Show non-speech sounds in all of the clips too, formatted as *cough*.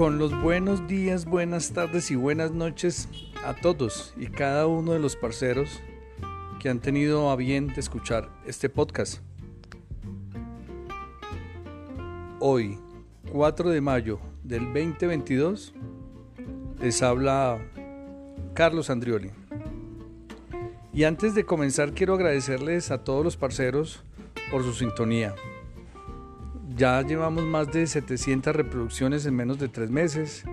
con los buenos días, buenas tardes y buenas noches a todos y cada uno de los parceros que han tenido a bien de escuchar este podcast. Hoy, 4 de mayo del 2022, les habla Carlos Andrioli. Y antes de comenzar quiero agradecerles a todos los parceros por su sintonía. Ya llevamos más de 700 reproducciones en menos de tres meses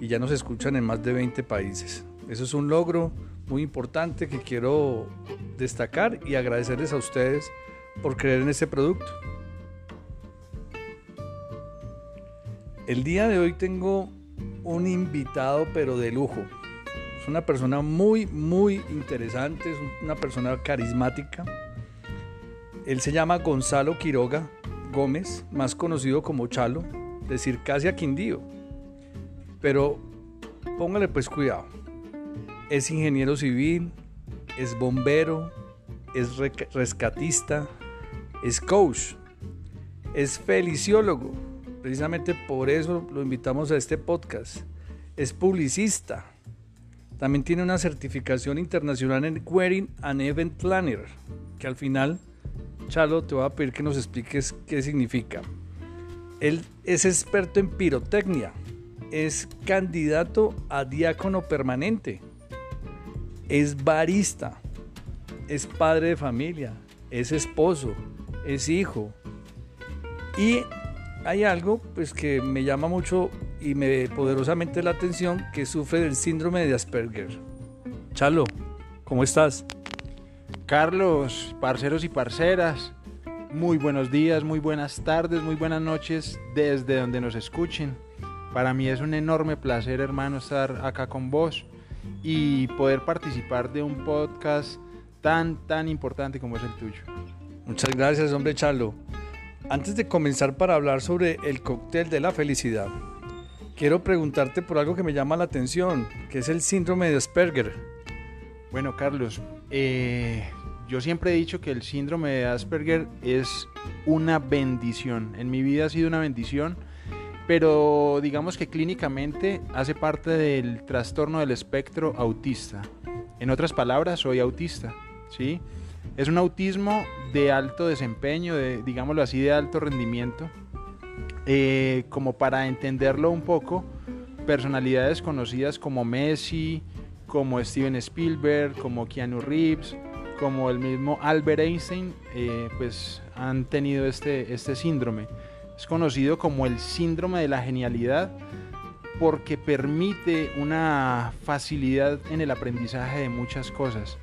y ya nos escuchan en más de 20 países. Eso es un logro muy importante que quiero destacar y agradecerles a ustedes por creer en este producto. El día de hoy tengo un invitado pero de lujo. Es una persona muy, muy interesante, es una persona carismática. Él se llama Gonzalo Quiroga Gómez, más conocido como Chalo, decir casi a Quindío. Pero póngale pues cuidado. Es ingeniero civil, es bombero, es rescatista, es coach, es feliciólogo. Precisamente por eso lo invitamos a este podcast. Es publicista. También tiene una certificación internacional en Wedding and Event Planner, que al final Chalo, te voy a pedir que nos expliques qué significa. Él es experto en pirotecnia, es candidato a diácono permanente, es barista, es padre de familia, es esposo, es hijo. Y hay algo pues que me llama mucho y me poderosamente la atención que sufre del síndrome de Asperger. Chalo, ¿cómo estás? Carlos, parceros y parceras, muy buenos días, muy buenas tardes, muy buenas noches desde donde nos escuchen. Para mí es un enorme placer, hermano, estar acá con vos y poder participar de un podcast tan, tan importante como es el tuyo. Muchas gracias, hombre Chalo. Antes de comenzar para hablar sobre el cóctel de la felicidad, quiero preguntarte por algo que me llama la atención, que es el síndrome de Asperger. Bueno, Carlos, eh, yo siempre he dicho que el síndrome de Asperger es una bendición. En mi vida ha sido una bendición, pero digamos que clínicamente hace parte del trastorno del espectro autista. En otras palabras, soy autista, ¿sí? Es un autismo de alto desempeño, de, digámoslo así, de alto rendimiento. Eh, como para entenderlo un poco, personalidades conocidas como Messi, como Steven Spielberg, como Keanu Reeves, como el mismo Albert Einstein, eh, pues han tenido este, este síndrome. Es conocido como el síndrome de la genialidad porque permite una facilidad en el aprendizaje de muchas cosas.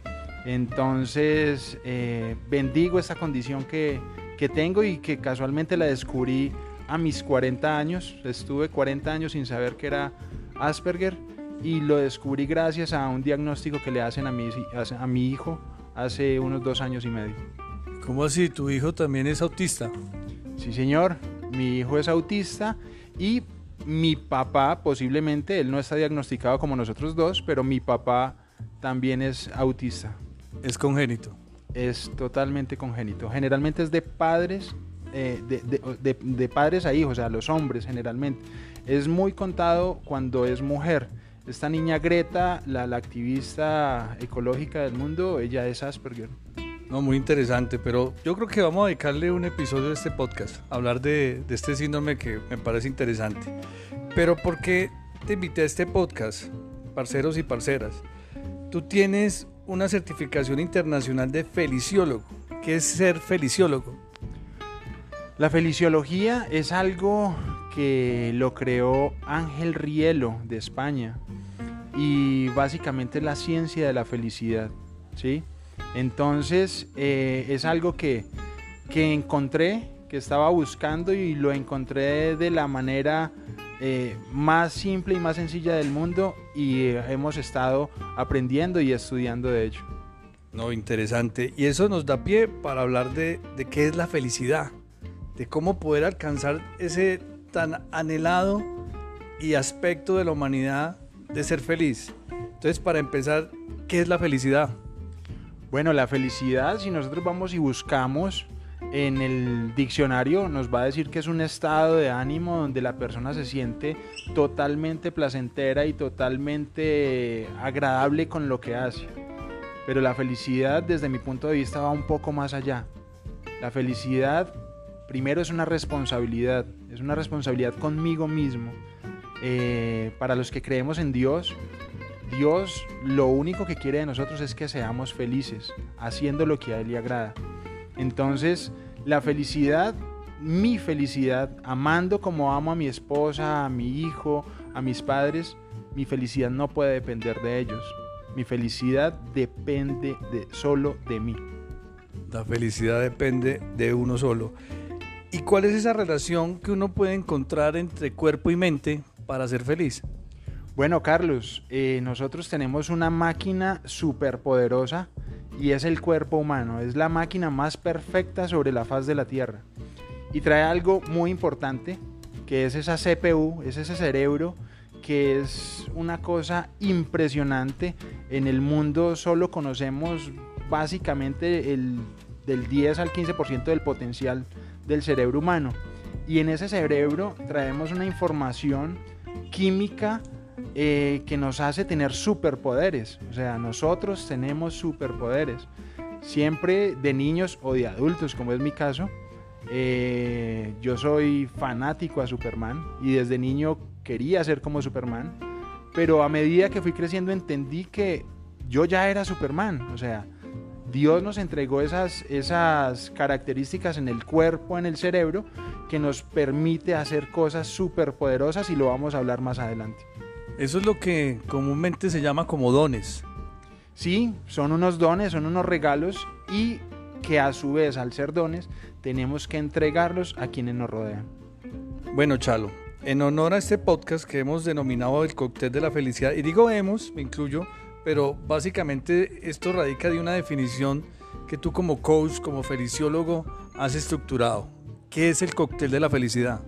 Entonces, eh, bendigo esta condición que, que tengo y que casualmente la descubrí a mis 40 años. Estuve 40 años sin saber que era Asperger y lo descubrí gracias a un diagnóstico que le hacen a mi, a mi hijo hace unos dos años y medio. ¿Cómo así? ¿Tu hijo también es autista? Sí, señor. Mi hijo es autista y mi papá, posiblemente, él no está diagnosticado como nosotros dos, pero mi papá también es autista. ¿Es congénito? Es totalmente congénito. Generalmente es de padres, eh, de, de padres a hijos, o sea, los hombres generalmente. Es muy contado cuando es mujer esta niña Greta, la, activista ecológica del mundo, ella es Asperger. No, muy interesante, pero yo creo que vamos a dedicarle un episodio de este podcast, a hablar de, de este síndrome que me parece interesante. Pero ¿por qué te invité a este podcast, parceros y parceras? Tú tienes una certificación internacional de feliciólogo. ¿Qué es ser feliciólogo? La feliciología es algo que lo creó Ángel Rielo de España y básicamente la ciencia de la felicidad, ¿sí? Entonces eh, es algo que, que, encontré, que estaba buscando y lo encontré de la manera eh, más simple y más sencilla del mundo y hemos estado aprendiendo y estudiando de ello. No, interesante. Y eso nos da pie para hablar de, de qué es la felicidad, de cómo poder alcanzar ese tan anhelado y aspecto de la humanidad de ser feliz. Entonces, para empezar, ¿qué es la felicidad? Bueno, la felicidad, si nosotros vamos y buscamos en el diccionario nos va a decir que es un estado de ánimo donde la persona se siente totalmente placentera y totalmente agradable con lo que hace. Pero la felicidad desde mi punto de vista va un poco más allá. La felicidad primero es una responsabilidad, es una responsabilidad conmigo mismo. Eh, para los que creemos en Dios, Dios lo único que quiere de nosotros es que seamos felices, haciendo lo que a Él le agrada. Entonces, la felicidad, mi felicidad, amando como amo a mi esposa, a mi hijo, a mis padres, mi felicidad no puede depender de ellos. Mi felicidad depende de, solo de mí. La felicidad depende de uno solo. ¿Y cuál es esa relación que uno puede encontrar entre cuerpo y mente para ser feliz? Bueno, Carlos, eh, nosotros tenemos una máquina súper poderosa y es el cuerpo humano. Es la máquina más perfecta sobre la faz de la Tierra. Y trae algo muy importante, que es esa CPU, es ese cerebro que es una cosa impresionante. En el mundo solo conocemos básicamente el, del 10 al 15% del potencial del cerebro humano. Y en ese cerebro traemos una información química eh, que nos hace tener superpoderes. O sea, nosotros tenemos superpoderes. Siempre de niños o de adultos, como es mi caso. Eh, yo soy fanático a Superman y desde niño quería ser como Superman. Pero a medida que fui creciendo entendí que yo ya era Superman. O sea, Dios nos entregó esas, esas características en el cuerpo, en el cerebro, que nos permite hacer cosas superpoderosas y lo vamos a hablar más adelante. Eso es lo que comúnmente se llama como dones. Sí, son unos dones, son unos regalos y que a su vez al ser dones tenemos que entregarlos a quienes nos rodean. Bueno, Chalo, en honor a este podcast que hemos denominado el cóctel de la felicidad, y digo hemos, me incluyo, pero básicamente esto radica de una definición que tú como coach, como feliciólogo, has estructurado. ¿Qué es el cóctel de la felicidad?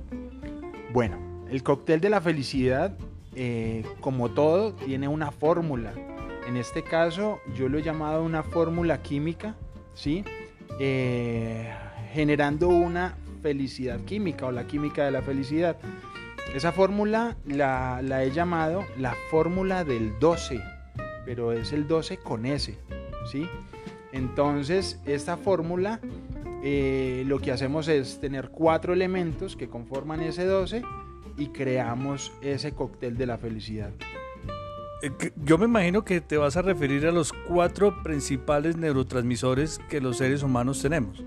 Bueno, el cóctel de la felicidad eh, como todo, tiene una fórmula. En este caso, yo lo he llamado una fórmula química, ¿sí? Eh, generando una felicidad química o la química de la felicidad. Esa fórmula la, he llamado la fórmula del 12, pero es el 12 con S, ¿sí? Entonces, esta fórmula eh, lo que hacemos es tener cuatro elementos que conforman ese 12 y creamos ese cóctel de la felicidad. Eh, yo me imagino que te vas a referir a los cuatro principales neurotransmisores que los seres humanos tenemos.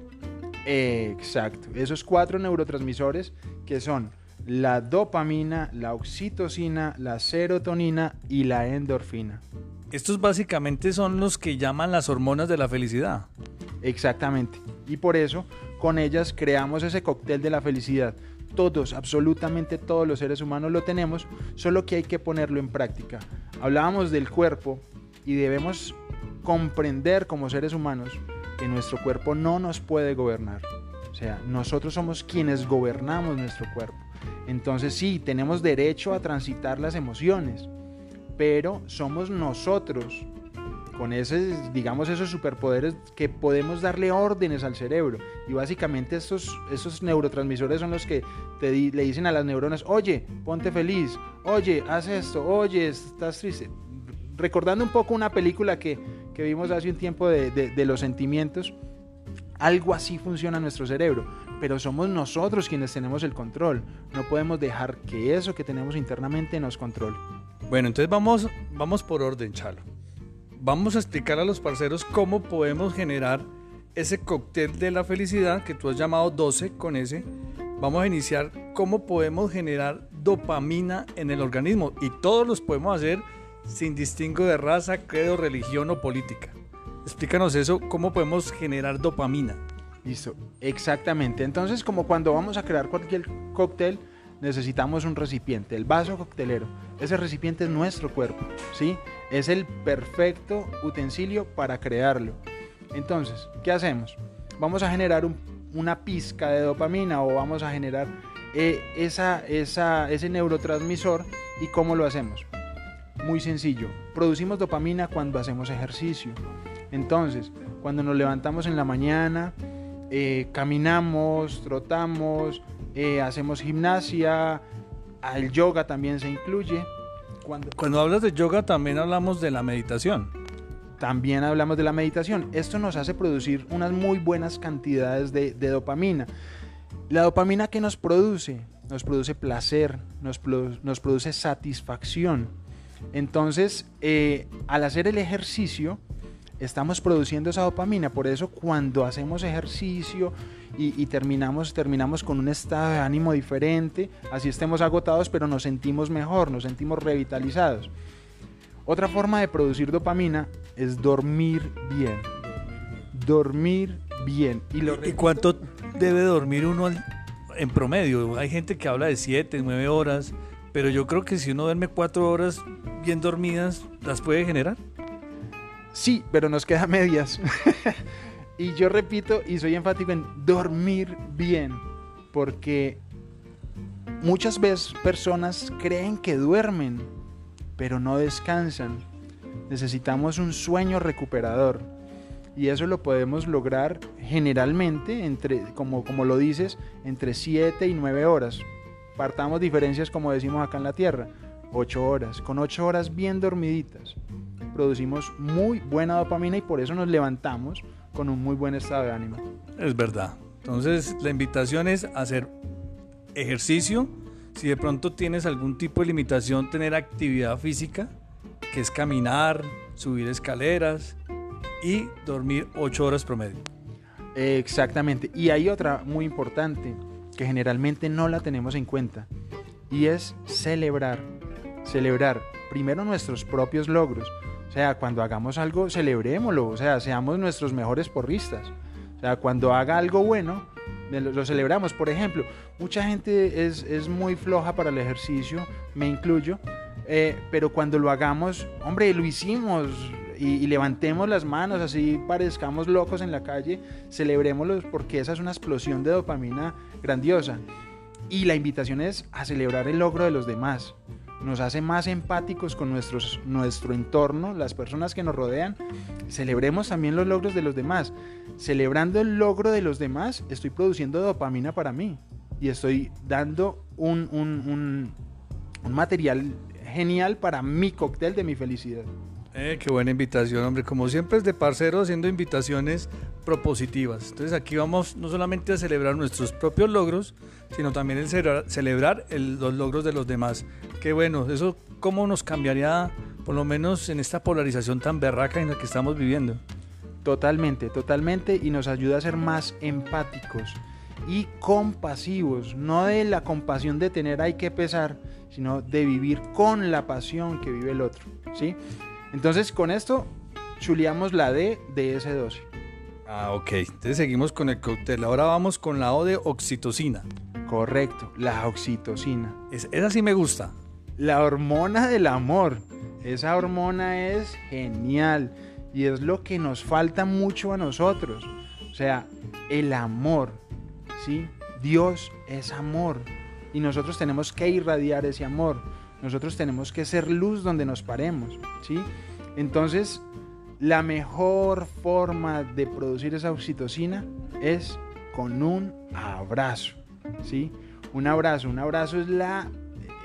Exacto, esos cuatro neurotransmisores que son la dopamina, la oxitocina, la serotonina y la endorfina. Estos básicamente son los que llaman las hormonas de la felicidad. Exactamente, y por eso con ellas creamos ese cóctel de la felicidad todos, absolutamente todos los seres humanos lo tenemos, solo que hay que ponerlo en práctica. Hablábamos del cuerpo y debemos comprender como seres humanos que nuestro cuerpo no nos puede gobernar. O sea, nosotros somos quienes gobernamos nuestro cuerpo. Entonces sí, tenemos derecho a transitar las emociones, pero somos nosotros con ese, digamos, esos superpoderes que podemos darle órdenes al cerebro. Y básicamente estos, esos neurotransmisores son los que te le dicen a las neuronas, oye, ponte feliz, oye, haz esto, oye, estás triste. Recordando un poco una película que, que vimos hace un tiempo de, de, de los sentimientos, algo así funciona nuestro cerebro, pero somos nosotros quienes tenemos el control. No podemos dejar que eso que tenemos internamente nos controle. Bueno, entonces vamos, vamos por orden, Chalo vamos a explicar a los parceros cómo podemos generar ese cóctel de la felicidad que tú has llamado 12 con ese. Vamos a iniciar cómo podemos generar dopamina en el organismo y todos los podemos hacer sin distingo de raza, credo, religión o política. Explícanos eso, cómo podemos generar dopamina. Listo, exactamente. Entonces, como cuando vamos a crear cualquier cóctel, necesitamos un recipiente, el vaso coctelero. Ese recipiente es nuestro cuerpo, ¿sí? Es el perfecto utensilio para crearlo. Entonces, ¿qué hacemos? Vamos a generar una pizca de dopamina o vamos a generar eh, esa, ese neurotransmisor. ¿Y cómo lo hacemos? Muy sencillo. Producimos dopamina cuando hacemos ejercicio. Entonces, cuando nos levantamos en la mañana, eh, caminamos, trotamos, eh, hacemos gimnasia, el yoga también se incluye. Cuando, Cuando hablas de yoga también hablamos de la meditación. También hablamos de la meditación. Esto nos hace producir unas muy buenas cantidades de, dopamina. La dopamina que nos produce, nos produce placer, nos, nos produce satisfacción. Entonces, eh, al hacer el ejercicio, estamos produciendo esa dopamina. Por eso cuando hacemos ejercicio y, terminamos, terminamos con un estado de ánimo diferente, así estemos agotados, pero nos sentimos mejor, nos sentimos revitalizados. Otra forma de producir dopamina es dormir bien. Dormir bien. ¿Y, cuánto debe dormir uno en promedio? Hay gente que habla de 7, 9 horas, pero yo creo que si uno duerme 4 horas bien dormidas, ¿las puede generar? Sí, pero nos queda *laughs* medias. Y yo repito y soy enfático en dormir bien, porque muchas veces personas creen que duermen, pero no descansan. Necesitamos un sueño recuperador. Y eso lo podemos lograr generalmente, entre, como, como lo dices, entre 7 y 9 horas. Partamos diferencias como decimos acá en la Tierra. 8 horas. Con 8 horas bien dormiditas producimos muy buena dopamina y por eso nos levantamos con un muy buen estado de ánimo. Es verdad. Entonces la invitación es hacer ejercicio. Si de pronto tienes algún tipo de limitación, tener actividad física, que es caminar, subir escaleras y dormir 8 horas promedio. Exactamente. Y hay otra muy importante que generalmente no la tenemos en cuenta y es celebrar. Celebrar primero nuestros propios logros. O sea, cuando hagamos algo, celebrémoslo. O sea, seamos nuestros mejores porristas. O sea, cuando haga algo bueno, lo celebramos. Por ejemplo, mucha gente es, muy floja para el ejercicio, me incluyo, eh, pero cuando lo hagamos, hombre, lo hicimos y, levantemos las manos, así parezcamos locos en la calle, celebrémoslo porque esa es una explosión de dopamina grandiosa. Y la invitación es a celebrar el logro de los demás nos hace más empáticos con nuestros, nuestro entorno, las personas que nos rodean. Celebremos también los logros de los demás. Celebrando el logro de los demás, estoy produciendo dopamina para mí y estoy dando un, un, un, material genial para mi cóctel de mi felicidad. Eh, qué buena invitación, hombre. Como siempre es de parcero haciendo invitaciones propositivas. Entonces aquí vamos no solamente a celebrar nuestros propios logros, sino también el celebrar, los logros de los demás. Qué bueno, eso cómo nos cambiaría, por lo menos en esta polarización tan berraca en la que estamos viviendo. Totalmente, totalmente, y nos ayuda a ser más empáticos y compasivos, no de la compasión de tener hay que pesar, sino de vivir con la pasión que vive el otro, ¿sí? Entonces, con esto chuleamos la D de ese 12. Ah, ok. Entonces seguimos con el cóctel. Ahora vamos con la O de oxitocina. Correcto, la oxitocina. esa sí me gusta. La hormona del amor. Esa hormona es genial y es lo que nos falta mucho a nosotros. O sea, el amor, ¿sí? Dios es amor y nosotros tenemos que irradiar ese amor. Nosotros tenemos que ser luz donde nos paremos, ¿sí? Entonces, la mejor forma de producir esa oxitocina es con un abrazo, ¿sí? Un abrazo, un abrazo es la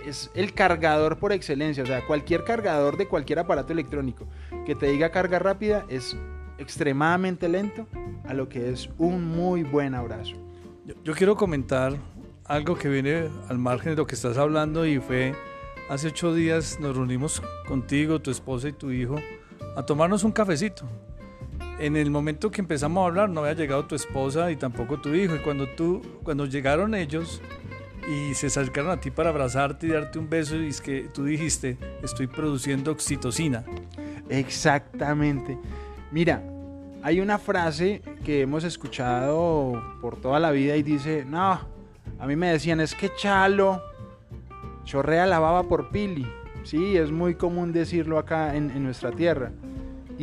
es el cargador por excelencia, o sea, cualquier cargador de cualquier aparato electrónico que te diga carga rápida es extremadamente lento a lo que es un muy buen abrazo. Yo, yo quiero comentar algo que viene al margen de lo que estás hablando y fue hace ocho días nos reunimos contigo, tu esposa y tu hijo a tomarnos un cafecito. En el momento que empezamos a hablar no había llegado tu esposa y tampoco tu hijo. Y cuando, tú, cuando llegaron ellos y se acercaron a ti para abrazarte y darte un beso, y es que tú dijiste, estoy produciendo oxitocina. Exactamente. Mira, hay una frase que hemos escuchado por toda la vida y dice, no, a mí me decían, es que Chalo chorrea la baba por Pili. Sí, es muy común decirlo acá en, nuestra tierra.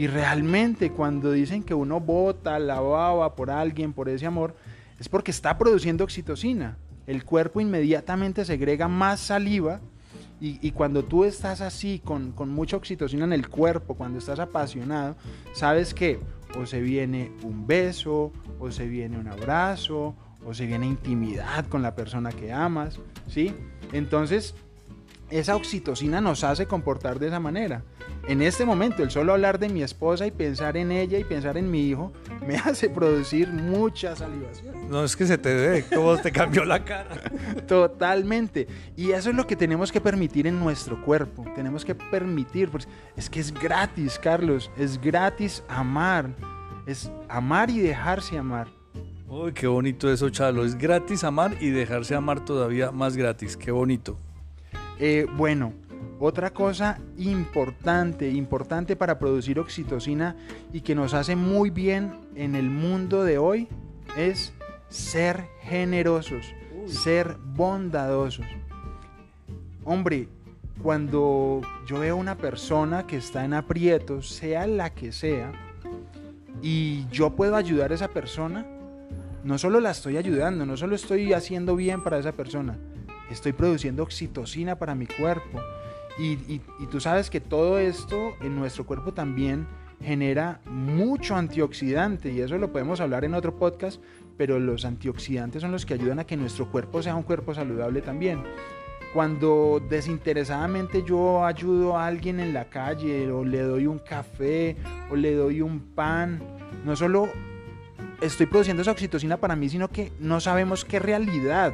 Y realmente cuando dicen que uno bota la baba por alguien, por ese amor, es porque está produciendo oxitocina. El cuerpo inmediatamente segrega más saliva y, cuando tú estás así, con, con, mucha oxitocina en el cuerpo, cuando estás apasionado, sabes que o se viene un beso, o se viene un abrazo, o se viene intimidad con la persona que amas, ¿sí? Entonces, esa oxitocina nos hace comportar de esa manera. En este momento, el solo hablar de mi esposa y pensar en ella y pensar en mi hijo me *laughs* hace producir mucha salivación. No es que se te ve, cómo te cambió la cara. *laughs* Totalmente. Y eso es lo que tenemos que permitir en nuestro cuerpo. Tenemos que permitir, pues, es que es gratis, Carlos. Es gratis amar. Es amar y dejarse amar. Uy, qué bonito eso, Chalo. Es gratis amar y dejarse amar todavía más gratis. Qué bonito. Eh, bueno, otra cosa importante, importante para producir oxitocina y que nos hace muy bien en el mundo de hoy es ser generosos, ser bondadosos. Hombre, cuando yo veo una persona que está en aprietos, sea la que sea, y yo puedo ayudar a esa persona, no solo la estoy ayudando, no solo estoy haciendo bien para esa persona, estoy produciendo oxitocina para mi cuerpo. Y, tú sabes que todo esto en nuestro cuerpo también genera mucho antioxidante y eso lo podemos hablar en otro podcast, pero los antioxidantes son los que ayudan a que nuestro cuerpo sea un cuerpo saludable también. Cuando desinteresadamente yo ayudo a alguien en la calle o le doy un café o le doy un pan, no solo estoy produciendo esa oxitocina para mí, sino que no sabemos qué realidad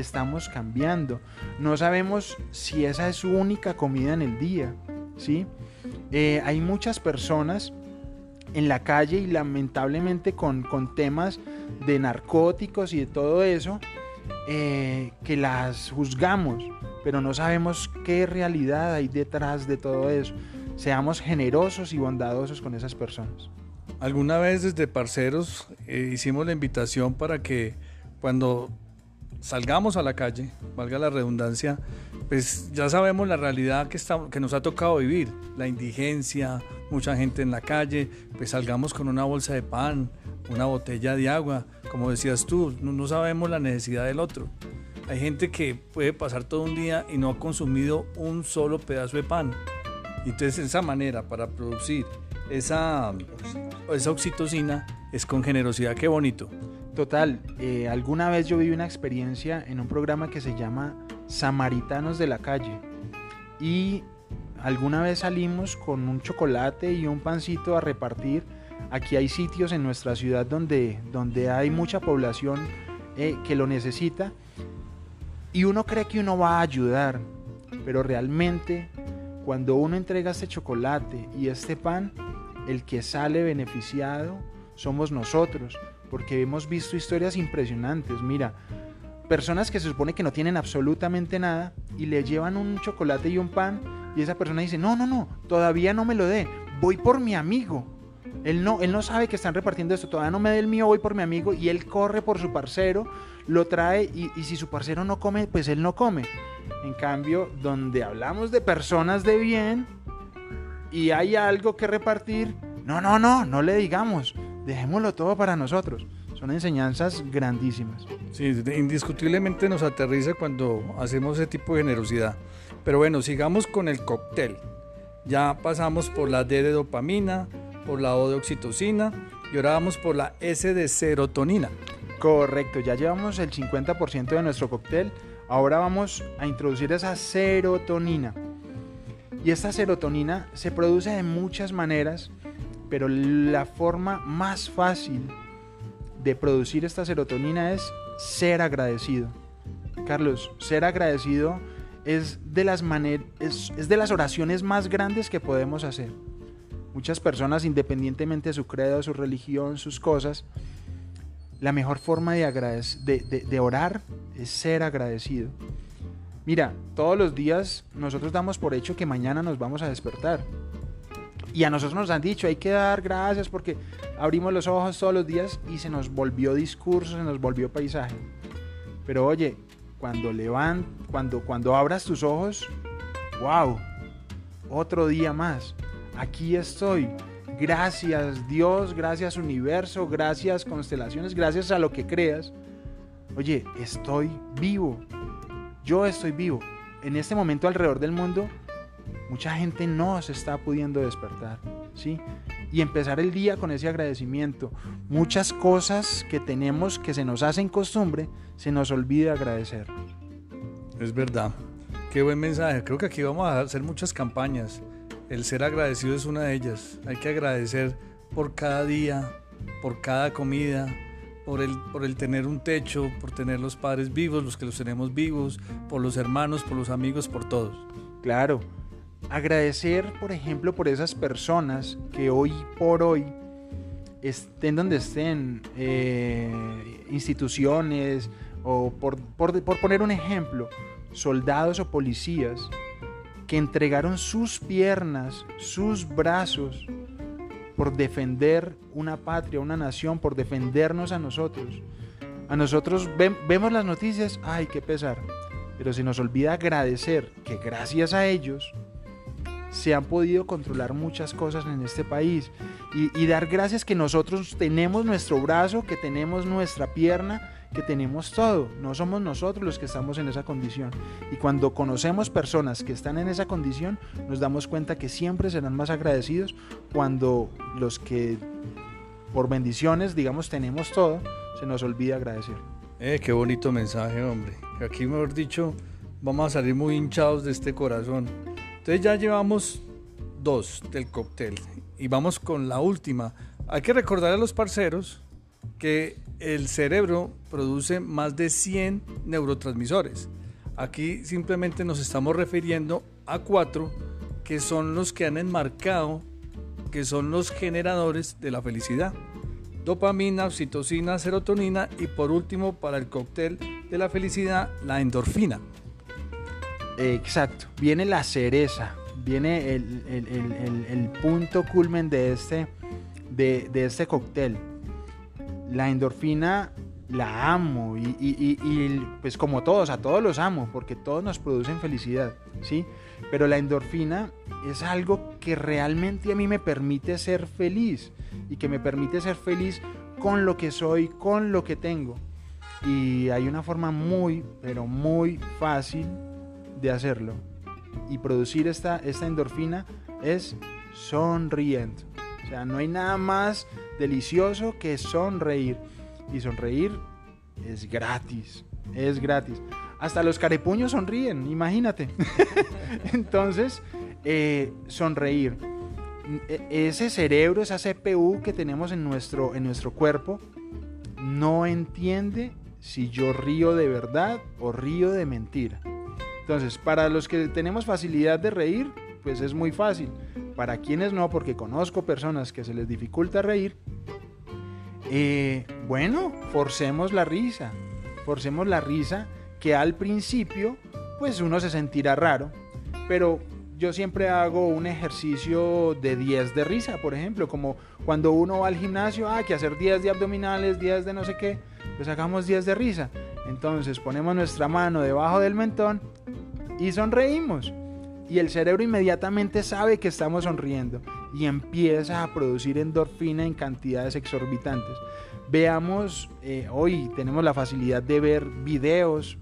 estamos cambiando. No sabemos si esa es su única comida en el día. ¿sí? Eh, hay muchas personas en la calle y lamentablemente con, con temas de narcóticos y de todo eso, eh, que las juzgamos, pero no sabemos qué realidad hay detrás de todo eso. Seamos generosos y bondadosos con esas personas. Alguna vez desde Parceros eh, hicimos la invitación para que cuando salgamos a la calle, valga la redundancia, pues ya sabemos la realidad que, está, que nos ha tocado vivir, la indigencia, mucha gente en la calle, pues salgamos con una bolsa de pan, una botella de agua, como decías tú, no, no sabemos la necesidad del otro. Hay gente que puede pasar todo un día y no ha consumido un solo pedazo de pan. Entonces, esa manera, para producir esa, esa oxitocina es con generosidad. Qué bonito. Total, eh, alguna vez yo viví una experiencia en un programa que se llama Samaritanos de la Calle. Y alguna vez salimos con un chocolate y un pancito a repartir. Aquí hay sitios en nuestra ciudad donde, donde hay mucha población eh, que lo necesita. Y uno cree que uno va a ayudar, pero realmente cuando uno entrega este chocolate y este pan, el que sale beneficiado somos nosotros, porque hemos visto historias impresionantes. Mira, personas que se supone que no tienen absolutamente nada y le llevan un chocolate y un pan y esa persona dice, no, no, no, todavía no me lo dé, voy por mi amigo. Él no, él no sabe que están repartiendo esto, todavía no me dé el mío, voy por mi amigo y él corre por su parcero, lo trae y, y si su parcero no come, pues él no come. En cambio, donde hablamos de personas de bien, y hay algo que repartir, no, no, no, no le digamos, dejémoslo todo para nosotros. Son enseñanzas grandísimas. Sí, indiscutiblemente nos aterriza cuando hacemos ese tipo de generosidad. Pero bueno, sigamos con el cóctel. Ya pasamos por la D de dopamina, por la O de oxitocina y ahora vamos por la S de serotonina. Correcto, ya llevamos el 50% de nuestro cóctel. Ahora vamos a introducir esa serotonina. Y esta serotonina se produce de muchas maneras, pero la forma más fácil de producir esta serotonina es ser agradecido. Carlos, ser agradecido es de las es, es de las oraciones más grandes que podemos hacer. Muchas personas, independientemente de su credo, su religión, sus cosas, la mejor forma de, de, de orar es ser agradecido. Mira, todos los días nosotros damos por hecho que mañana nos vamos a despertar. Y a nosotros nos han dicho, hay que dar gracias porque abrimos los ojos todos los días y se nos volvió discurso, se nos volvió paisaje. Pero oye, cuando levan, cuando, cuando abras tus ojos, wow, otro día más. Aquí estoy. Gracias Dios, gracias universo, gracias constelaciones, gracias a lo que creas. Oye, estoy vivo yo estoy vivo. En este momento alrededor del mundo, mucha gente no se está pudiendo despertar, ¿sí? y empezar el día con ese agradecimiento. Muchas cosas que tenemos que se nos hacen costumbre, se nos olvida agradecer. Es verdad. Qué buen mensaje. Creo que aquí vamos a hacer muchas campañas. El ser agradecido es una de ellas. Hay que agradecer por cada día, por cada comida, por el, por el tener un techo, por tener los padres vivos, los que los tenemos vivos, por los hermanos, por los amigos, por todos. Claro, agradecer, por ejemplo, por esas personas que hoy por hoy estén donde estén, eh, instituciones, o por, por, por poner un ejemplo, soldados o policías que entregaron sus piernas, sus brazos, por defender una patria, una nación, por defendernos a nosotros. A nosotros vemos las noticias, ay, qué pesar. Pero se nos olvida agradecer que gracias a ellos se han podido controlar muchas cosas en este país. Y, dar gracias que nosotros tenemos nuestro brazo, que tenemos nuestra pierna, que tenemos todo, no somos nosotros los que estamos en esa condición. Y cuando conocemos personas que están en esa condición, nos damos cuenta que siempre serán más agradecidos cuando los que por bendiciones, digamos, tenemos todo, se nos olvida agradecer. Eh, qué bonito mensaje, hombre. Aquí, mejor dicho, vamos a salir muy hinchados de este corazón. Entonces ya llevamos dos del cóctel y vamos con la última. Hay que recordar a los parceros que el cerebro produce más de 100 neurotransmisores. Aquí simplemente nos estamos refiriendo a cuatro que son los que han enmarcado, que son los generadores de la felicidad. Dopamina, oxitocina, serotonina y por último para el cóctel de la felicidad, la endorfina. Exacto, viene la cereza, viene el, punto culmen de este, de, de este cóctel la endorfina la amo y, pues como todos, a todos los amo porque todos nos producen felicidad, ¿sí? Pero la endorfina es algo que realmente a mí me permite ser feliz y que me permite ser feliz con lo que soy, con lo que tengo. Y hay una forma muy, pero muy fácil de hacerlo. Y producir esta, esta endorfina es sonriendo. O sea, no hay nada más delicioso que sonreír. Y sonreír es gratis, es gratis. Hasta los carepuños sonríen, imagínate. *laughs* Entonces, eh, sonreír. E, ese cerebro, esa CPU que tenemos en nuestro, en nuestro cuerpo, no entiende si yo río de verdad o río de mentira. Entonces, para los que tenemos facilidad de reír, pues es muy fácil. Para quienes no, porque conozco personas que se les dificulta reír, eh, bueno, forcemos la risa, forcemos la risa que al principio pues uno se sentirá raro, pero yo siempre hago un ejercicio de 10 de risa, por ejemplo, como cuando uno va al gimnasio, ah, que hacer 10 de abdominales, 10 de no sé qué, pues hagamos 10 de risa. Entonces ponemos nuestra mano debajo del mentón y sonreímos y el cerebro inmediatamente sabe que estamos sonriendo y empieza a producir endorfina en cantidades exorbitantes. Veamos, eh, hoy tenemos la facilidad de ver videos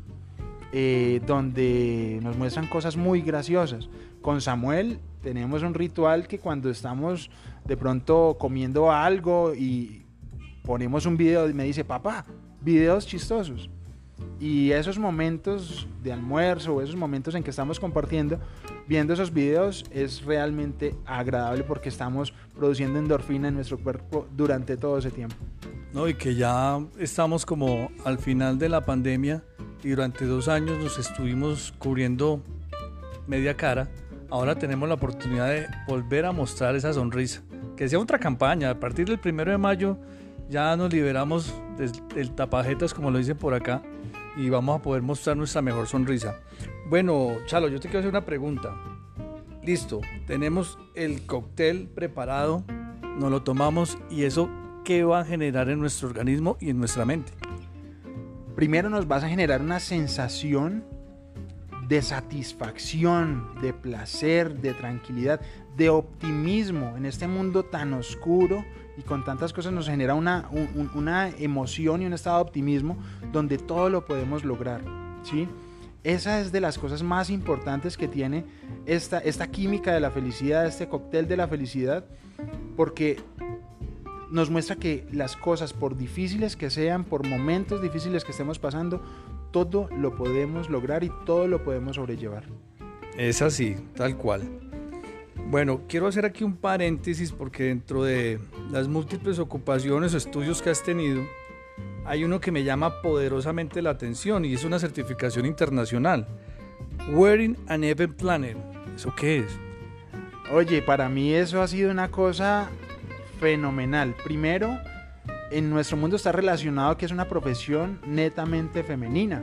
eh, donde nos muestran cosas muy graciosas. Con Samuel tenemos un ritual que cuando estamos de pronto comiendo algo y ponemos un video y me dice, papá, videos chistosos. Y esos momentos de almuerzo o esos momentos en que estamos compartiendo, viendo esos videos, es realmente agradable porque estamos produciendo endorfina en nuestro cuerpo durante todo ese tiempo. No, y que ya estamos como al final de la pandemia y durante dos años nos estuvimos cubriendo media cara. Ahora tenemos la oportunidad de volver a mostrar esa sonrisa. Que sea otra campaña. A partir del primero de mayo ya nos liberamos del tapajetas, como lo dicen por acá y vamos a poder mostrar nuestra mejor sonrisa. Bueno, Chalo, yo te quiero hacer una pregunta. Listo, tenemos el cóctel preparado, nos lo tomamos y eso, ¿qué va a generar en nuestro organismo y en nuestra mente? Primero nos vas a generar una sensación de satisfacción, de placer, de tranquilidad, de optimismo en este mundo tan oscuro y con tantas cosas nos genera una, una emoción y un estado de optimismo donde todo lo podemos lograr. ¿sí? Esa es de las cosas más importantes que tiene esta, esta química de la felicidad, este cóctel de la felicidad, porque nos muestra que las cosas, por difíciles que sean, por momentos difíciles que estemos pasando, todo lo podemos lograr y todo lo podemos sobrellevar. Es así, tal cual. Bueno, quiero hacer aquí un paréntesis porque dentro de las múltiples ocupaciones o estudios que has tenido, hay uno que me llama poderosamente la atención y es una certificación internacional. Wearing an Event Planner. ¿Eso qué es? Oye, para mí eso ha sido una cosa fenomenal. Primero, en nuestro mundo está relacionado que es una profesión netamente femenina.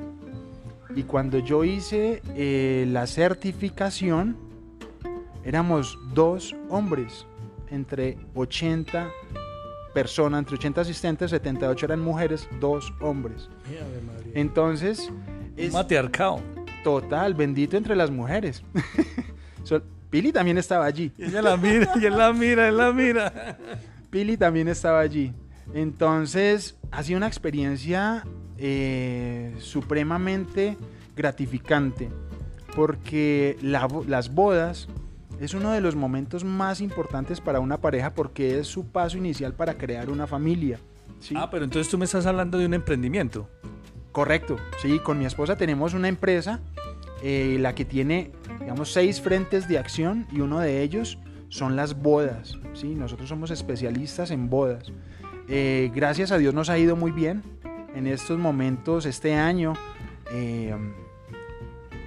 Y cuando yo hice eh, la certificación, éramos dos hombres entre 80 personas, entre 80 asistentes, 78 eran mujeres, dos hombres. Entonces, es matriarcado. Total, bendito entre las mujeres. *laughs* Pili también estaba allí. Y ella la mira, y él la mira, él la mira. Pili también estaba allí. Entonces, ha sido una experiencia eh, supremamente gratificante porque las bodas es uno de los momentos más importantes para una pareja porque es su paso inicial para crear una familia. Ah, pero entonces tú me estás hablando de un emprendimiento. Correcto, sí, con mi esposa tenemos una empresa, eh, la que tiene, digamos, seis frentes de acción y uno de ellos son las bodas. ¿sí? Nosotros somos especialistas en bodas. Eh, gracias a Dios nos ha ido muy bien en estos momentos, este año. Eh,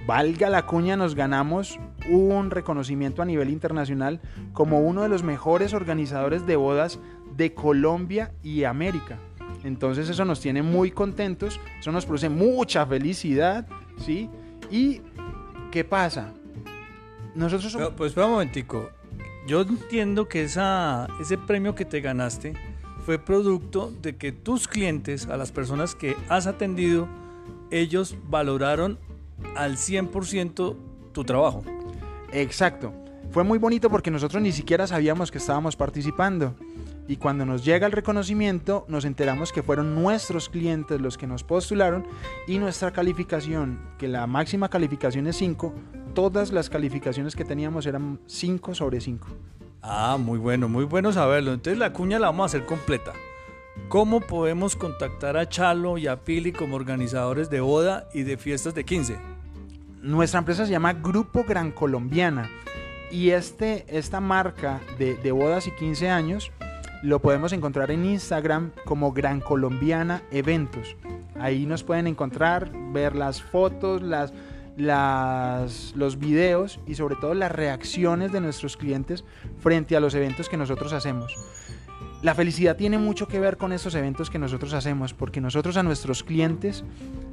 valga la cuña, nos ganamos un reconocimiento a nivel internacional como uno de los mejores organizadores de bodas de Colombia y América. Entonces eso nos tiene muy contentos, eso nos produce mucha felicidad, ¿sí? ¿Y qué pasa? Nosotros pues espera un momentico, yo entiendo que esa, ese premio que te ganaste fue producto de que tus clientes, a las personas que has atendido, ellos valoraron al 100% tu trabajo. Exacto. Fue muy bonito porque nosotros ni siquiera sabíamos que estábamos participando. Y cuando nos llega el reconocimiento, nos enteramos que fueron nuestros clientes los que nos postularon y nuestra calificación, que la máxima calificación es 5, todas las calificaciones que teníamos eran 5 sobre 5. Ah, muy bueno, muy bueno saberlo. Entonces la cuña la vamos a hacer completa. ¿Cómo podemos contactar a Chalo y a Pili como organizadores de boda y de fiestas de 15? Nuestra empresa se llama Grupo Gran Colombiana y este, esta marca de, de bodas y 15 años lo podemos encontrar en Instagram como Gran Colombiana Eventos. Ahí nos pueden encontrar, ver las fotos, las, las, los videos y sobre todo las reacciones de nuestros clientes frente a los eventos que nosotros hacemos. La felicidad tiene mucho que ver con estos eventos que nosotros hacemos, porque nosotros a nuestros clientes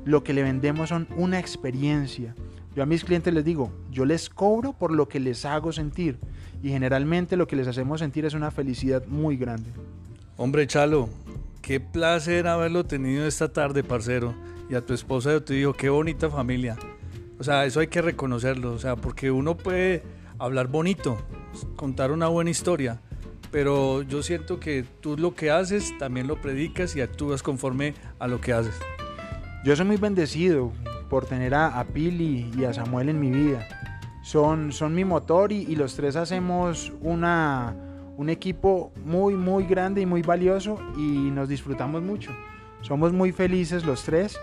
lo que le vendemos son una experiencia. Yo a mis clientes les digo, yo les cobro por lo que les hago sentir y generalmente lo que les hacemos sentir es una felicidad muy grande. Hombre Chalo, qué placer haberlo tenido esta tarde, parcero. Y a tu esposa yo te digo, qué bonita familia. O sea, eso hay que reconocerlo, o sea, porque uno puede hablar bonito, contar una buena historia, pero yo siento que tú lo que haces también lo predicas y actúas conforme a lo que haces. Yo soy muy bendecido por tener a, Pili y a Samuel en mi vida. Son, son mi motor y, los tres hacemos una, un equipo muy, muy grande y muy valioso y nos disfrutamos mucho. Somos muy felices los tres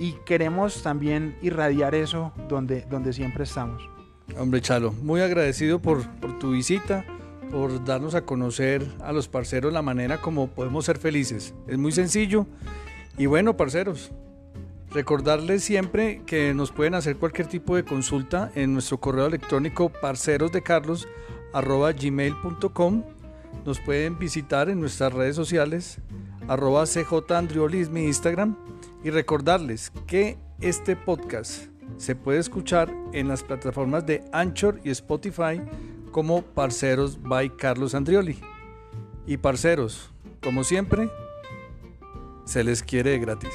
y queremos también irradiar eso donde, donde siempre estamos. Hombre Chalo, muy agradecido por, por tu visita por darnos a conocer a los parceros la manera como podemos ser felices. Es muy sencillo. Y bueno, parceros, recordarles siempre que nos pueden hacer cualquier tipo de consulta en nuestro correo electrónico parcerosdecarlos.gmail.com Nos pueden visitar en nuestras redes sociales arroba cjandriolis mi Instagram y recordarles que este podcast se puede escuchar en las plataformas de Anchor y Spotify como Parceros by Carlos Andrioli. Y parceros, como siempre, se les quiere gratis.